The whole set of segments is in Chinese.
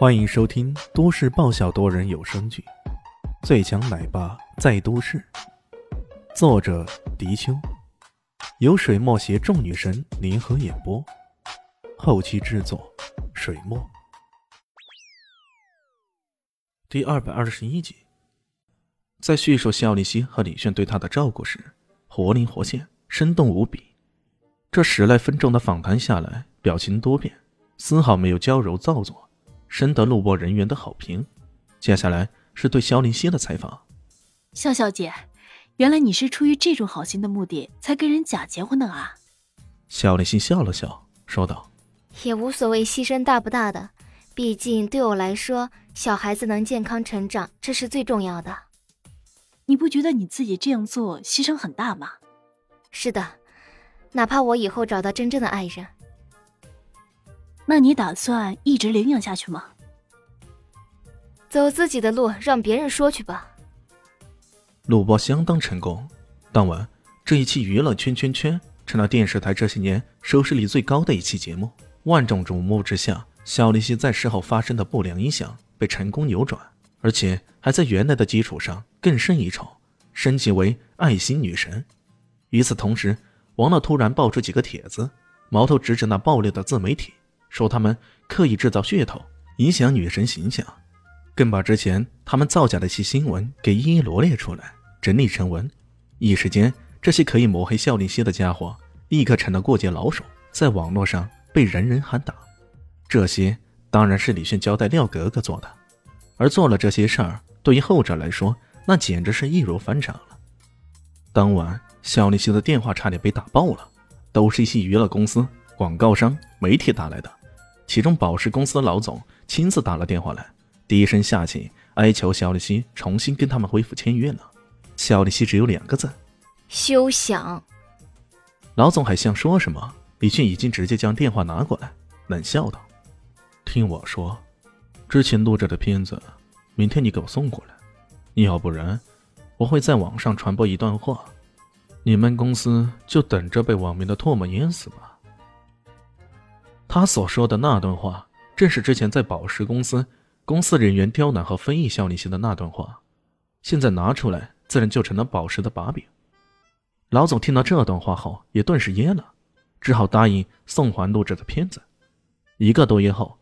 欢迎收听都市爆笑多人有声剧《最强奶爸在都市》，作者：迪秋，由水墨携众女神联合演播，后期制作：水墨。第二百二十一集，在叙述肖丽西和李炫对他的照顾时，活灵活现，生动无比。这十来分钟的访谈下来，表情多变，丝毫没有娇柔造作。深得录播人员的好评。接下来是对肖林熙的采访。肖小姐，原来你是出于这种好心的目的才跟人假结婚的啊？肖林熙笑了笑，说道：“也无所谓牺牲大不大的，毕竟对我来说，小孩子能健康成长，这是最重要的。你不觉得你自己这样做牺牲很大吗？”“是的，哪怕我以后找到真正的爱人。”那你打算一直领养下去吗？走自己的路，让别人说去吧。录播相当成功，当晚这一期娱乐圈圈圈成了电视台这些年收视率最高的一期节目。万众瞩目之下，小丽西在事后发生的不良影响被成功扭转，而且还在原来的基础上更胜一筹，升级为爱心女神。与此同时，王乐突然爆出几个帖子，矛头直指那爆料的自媒体。说他们刻意制造噱头，影响女神形象，更把之前他们造假的一些新闻给一一罗列出来，整理成文。一时间，这些可以抹黑孝令熙的家伙，立刻成了过街老鼠，在网络上被人人喊打。这些当然是李炫交代廖格格做的，而做了这些事儿，对于后者来说，那简直是易如反掌了。当晚，孝令熙的电话差点被打爆了，都是一些娱乐公司、广告商、媒体打来的。其中，宝石公司的老总亲自打了电话来，低声下气哀求肖立西重新跟他们恢复签约呢。肖立西只有两个字：休想。老总还想说什么，李迅已经直接将电话拿过来，冷笑道：“听我说，之前录制的片子，明天你给我送过来。要不然，我会在网上传播一段话，你们公司就等着被网民的唾沫淹死吧。”他所说的那段话，正是之前在宝石公司公司人员刁难和非议肖立新的那段话，现在拿出来，自然就成了宝石的把柄。老总听到这段话后，也顿时噎了，只好答应送还录制的片子。一个多月后，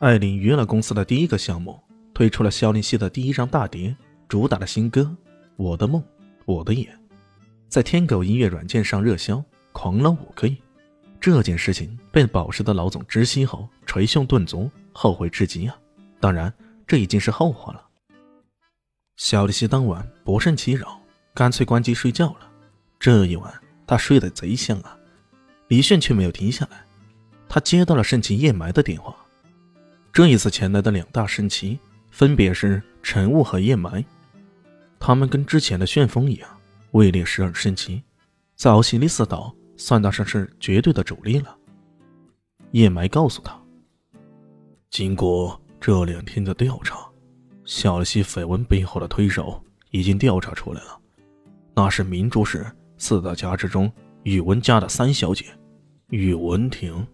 艾琳娱乐公司的第一个项目推出了肖林希的第一张大碟，主打的新歌《我的梦，我的眼》，在天狗音乐软件上热销，狂了五个亿。这件事情被宝石的老总知悉后，捶胸顿足，后悔至极啊！当然，这已经是后话了。小丽西当晚不胜其扰，干脆关机睡觉了。这一晚，他睡得贼香啊！李炫却没有停下来，他接到了盛奇燕埋的电话。这一次前来的两大圣奇，分别是晨雾和夜埋。他们跟之前的旋风一样，位列十二圣奇，在奥西里斯岛。算得上是绝对的主力了。叶埋告诉他，经过这两天的调查，小溪绯闻背后的推手已经调查出来了，那是明珠市四大家之中宇文家的三小姐，宇文婷。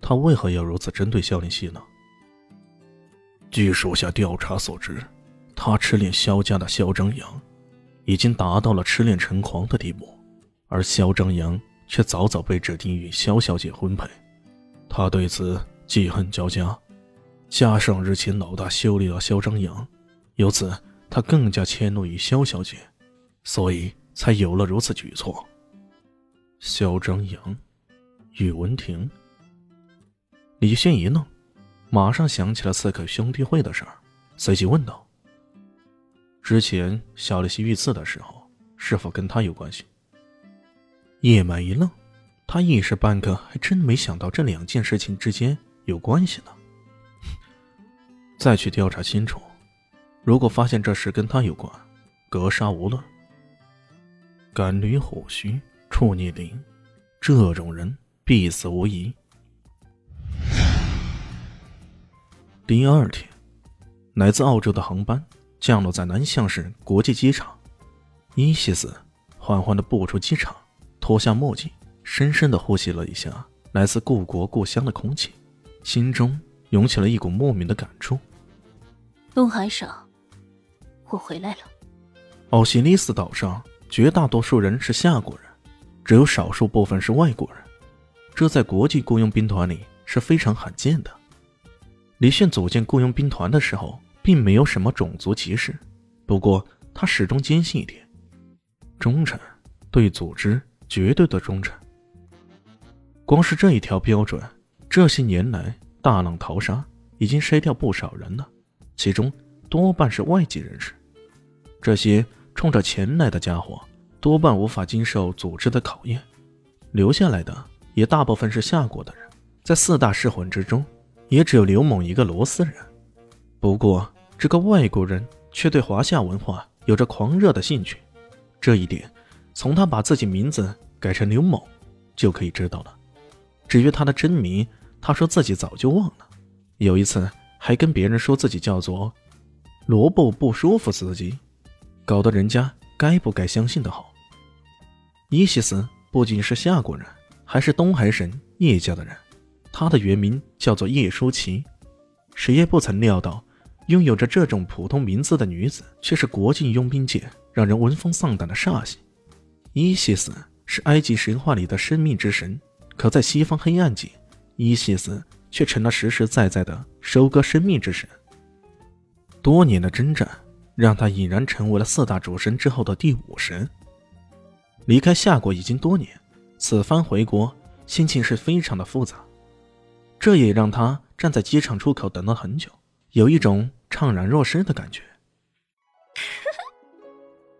他为何要如此针对肖林熙呢？据属下调查所知，他痴恋萧家的萧张扬，已经达到了痴恋成狂的地步。而萧张扬却早早被指定与萧小姐婚配，他对此记恨交加，加上日前老大修理了萧张扬，由此他更加迁怒于萧小姐，所以才有了如此举措。萧张扬，宇文婷。李轩一愣，马上想起了刺客兄弟会的事儿，随即问道：“之前小丽西遇刺的时候，是否跟他有关系？”叶满一愣，他一时半刻还真没想到这两件事情之间有关系呢。再去调查清楚，如果发现这事跟他有关，格杀无论。赶驴虎须，触逆鳞，这种人必死无疑。第二天，来自澳洲的航班降落在南向市国际机场，伊西斯缓缓的步出机场。脱下墨镜，深深的呼吸了一下来自故国故乡的空气，心中涌起了一股莫名的感触。东海省，我回来了。奥西里斯岛上绝大多数人是夏国人，只有少数部分是外国人，这在国际雇佣兵团里是非常罕见的。李炫组建雇佣兵团的时候，并没有什么种族歧视，不过他始终坚信一点：忠诚，对组织绝对的忠诚。光是这一条标准，这些年来大浪淘沙，已经筛掉不少人了，其中多半是外籍人士。这些冲着钱来的家伙，多半无法经受组织的考验，留下来的也大部分是夏国的人。在四大噬魂之中，也只有刘猛一个罗斯人。不过，这个外国人却对华夏文化有着狂热的兴趣，这一点从他把自己名字改成刘某就可以知道了。至于他的真名，他说自己早就忘了。有一次还跟别人说自己叫做罗布不舒服司机，搞得人家该不该相信的好。伊西斯不仅是夏国人，还是东海省叶家的人。他的原名叫做叶舒淇。谁也不曾料到，拥有着这种普通名字的女子，却是国境佣兵界让人闻风丧胆的煞星。伊西斯是埃及神话里的生命之神。可在西方黑暗界，伊西斯却成了实实在在的收割生命之神。多年的征战，让他已然成为了四大主神之后的第五神。离开夏国已经多年，此番回国，心情是非常的复杂。这也让他站在机场出口等了很久，有一种怅然若失的感觉。